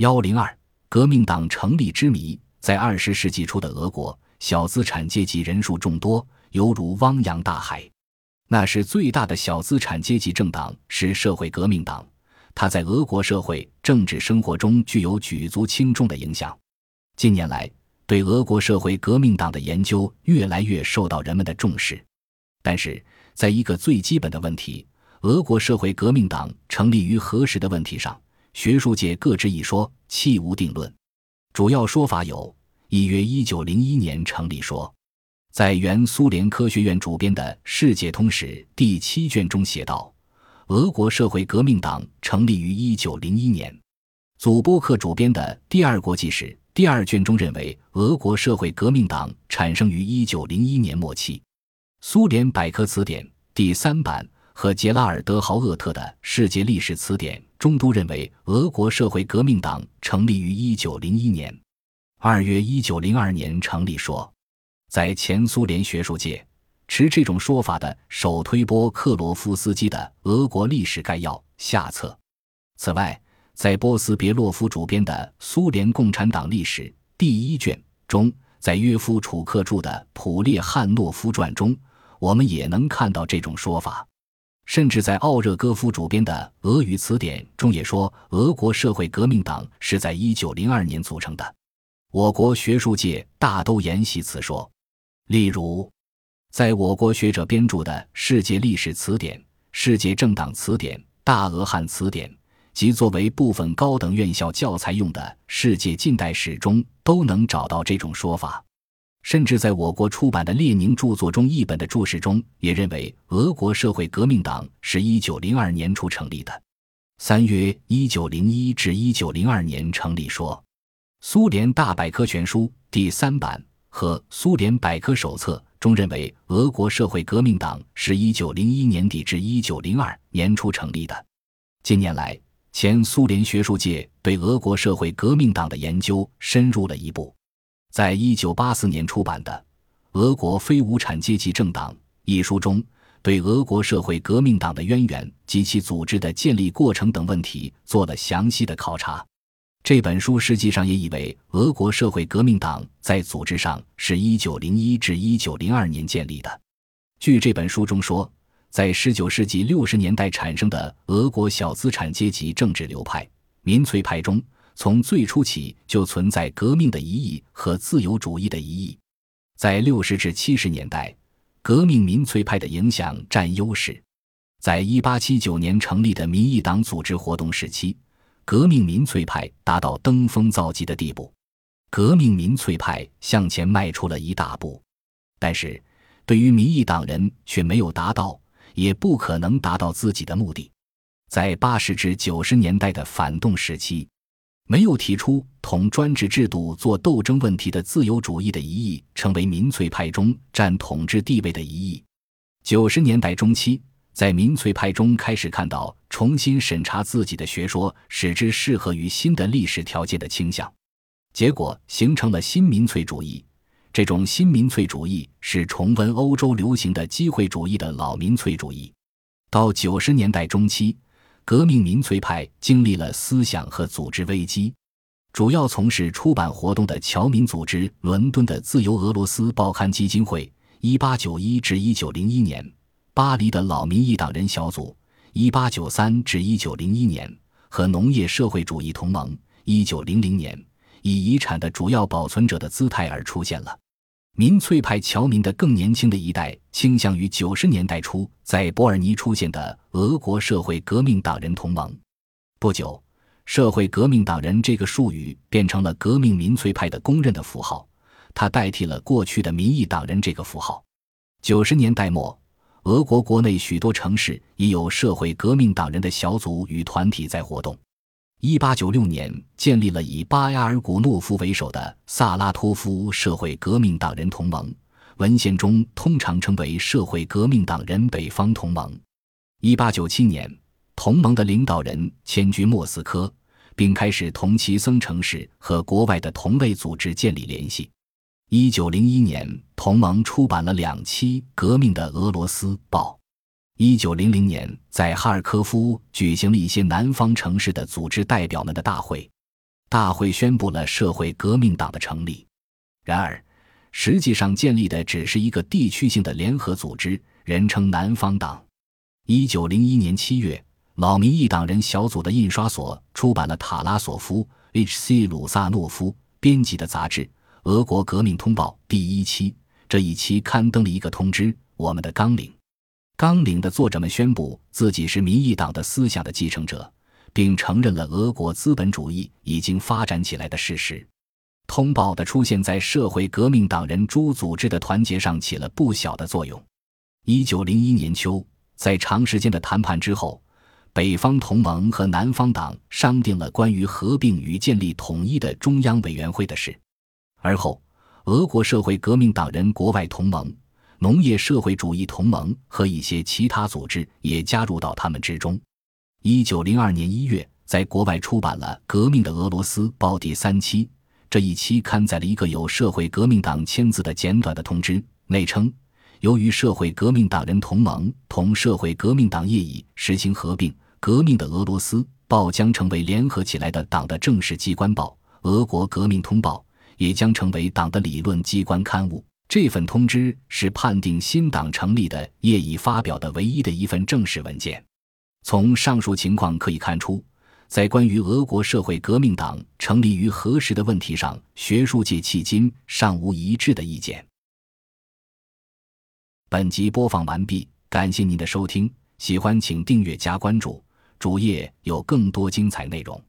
幺零二，革命党成立之谜。在二十世纪初的俄国，小资产阶级人数众多，犹如汪洋大海。那是最大的小资产阶级政党，是社会革命党。它在俄国社会政治生活中具有举足轻重的影响。近年来，对俄国社会革命党的研究越来越受到人们的重视。但是，在一个最基本的问题——俄国社会革命党成立于何时的问题上，学术界各执一说，弃无定论。主要说法有：一约一九零一年成立说，在原苏联科学院主编的《世界通史》第七卷中写道。俄国社会革命党成立于一九零一年，祖波克主编的《第二国际史》第二卷中认为，俄国社会革命党产生于一九零一年末期。苏联百科词典第三版和杰拉尔德豪厄特的《世界历史词典》中都认为，俄国社会革命党成立于一九零一年。二月一九零二年成立说，在前苏联学术界。持这种说法的首推波克罗夫斯基的《俄国历史概要》下册。此外，在波斯别洛夫主编的《苏联共产党历史》第一卷中，在约夫楚克著的《普列汉诺夫传》中，我们也能看到这种说法。甚至在奥热戈夫主编的《俄语词典》中也说，俄国社会革命党是在一九零二年组成的。我国学术界大都沿袭此说，例如。在我国学者编著的《世界历史词典》《世界政党词典》《大俄汉词典》及作为部分高等院校教材用的《世界近代史》中，都能找到这种说法。甚至在我国出版的列宁著作中译本的注释中，也认为俄国社会革命党是一九零二年初成立的。三月一九零一至一九零二年成立说，苏联大百科全书第三版和苏联百科手册。中认为，俄国社会革命党是一九零一年底至一九零二年初成立的。近年来，前苏联学术界对俄国社会革命党的研究深入了一步。在一九八四年出版的《俄国非无产阶级政党》一书中，对俄国社会革命党的渊源及其组织的建立过程等问题做了详细的考察。这本书实际上也以为俄国社会革命党在组织上是一九零一至一九零二年建立的。据这本书中说，在十九世纪六十年代产生的俄国小资产阶级政治流派——民粹派中，从最初起就存在革命的疑义和自由主义的疑义。在六十至七十年代，革命民粹派的影响占优势。在一八七九年成立的民意党组织活动时期。革命民粹派达到登峰造极的地步，革命民粹派向前迈出了一大步，但是，对于民意党人却没有达到，也不可能达到自己的目的。在八十至九十年代的反动时期，没有提出同专制制度做斗争问题的自由主义的疑义，成为民粹派中占统治地位的疑义。九十年代中期。在民粹派中开始看到重新审查自己的学说，使之适合于新的历史条件的倾向，结果形成了新民粹主义。这种新民粹主义是重温欧洲流行的机会主义的老民粹主义。到九十年代中期，革命民粹派经历了思想和组织危机。主要从事出版活动的侨民组织——伦敦的自由俄罗斯报刊基金会 （1891 至1901年）。巴黎的老民意党人小组，1893至1901年和农业社会主义同盟，1900年以遗产的主要保存者的姿态而出现了。民粹派侨民的更年轻的一代倾向于90年代初在伯尔尼出现的俄国社会革命党人同盟。不久，社会革命党人这个术语变成了革命民粹派的公认的符号，它代替了过去的民意党人这个符号。90年代末。俄国国内许多城市已有社会革命党人的小组与团体在活动。一八九六年建立了以巴亚尔古诺夫为首的萨拉托夫社会革命党人同盟，文献中通常称为社会革命党人北方同盟。一八九七年，同盟的领导人迁居莫斯科，并开始同其僧城市和国外的同类组织建立联系。一九零一年，同盟出版了两期《革命的俄罗斯报》。一九零零年，在哈尔科夫举行了一些南方城市的组织代表们的大会。大会宣布了社会革命党的成立。然而，实际上建立的只是一个地区性的联合组织，人称南方党。一九零一年七月，老民意党人小组的印刷所出版了塔拉索夫 ·H.C. 鲁萨诺夫编辑的杂志《俄国革命通报》第一期。这一期刊登了一个通知：我们的纲领。纲领的作者们宣布自己是民意党的思想的继承者，并承认了俄国资本主义已经发展起来的事实。通报的出现在社会革命党人诸组织的团结上起了不小的作用。一九零一年秋，在长时间的谈判之后，北方同盟和南方党商定了关于合并与建立统一的中央委员会的事。而后，俄国社会革命党人国外同盟、农业社会主义同盟和一些其他组织也加入到他们之中。一九零二年一月，在国外出版了《革命的俄罗斯报》第三期。这一期刊载了一个有社会革命党签字的简短的通知，内称：由于社会革命党人同盟同社会革命党业已实行合并，革命的俄罗斯报将成为联合起来的党的正式机关报，俄国革命通报也将成为党的理论机关刊物。这份通知是判定新党成立的业已发表的唯一的一份正式文件。从上述情况可以看出。在关于俄国社会革命党成立于何时的问题上，学术界迄今尚无一致的意见。本集播放完毕，感谢您的收听，喜欢请订阅加关注，主页有更多精彩内容。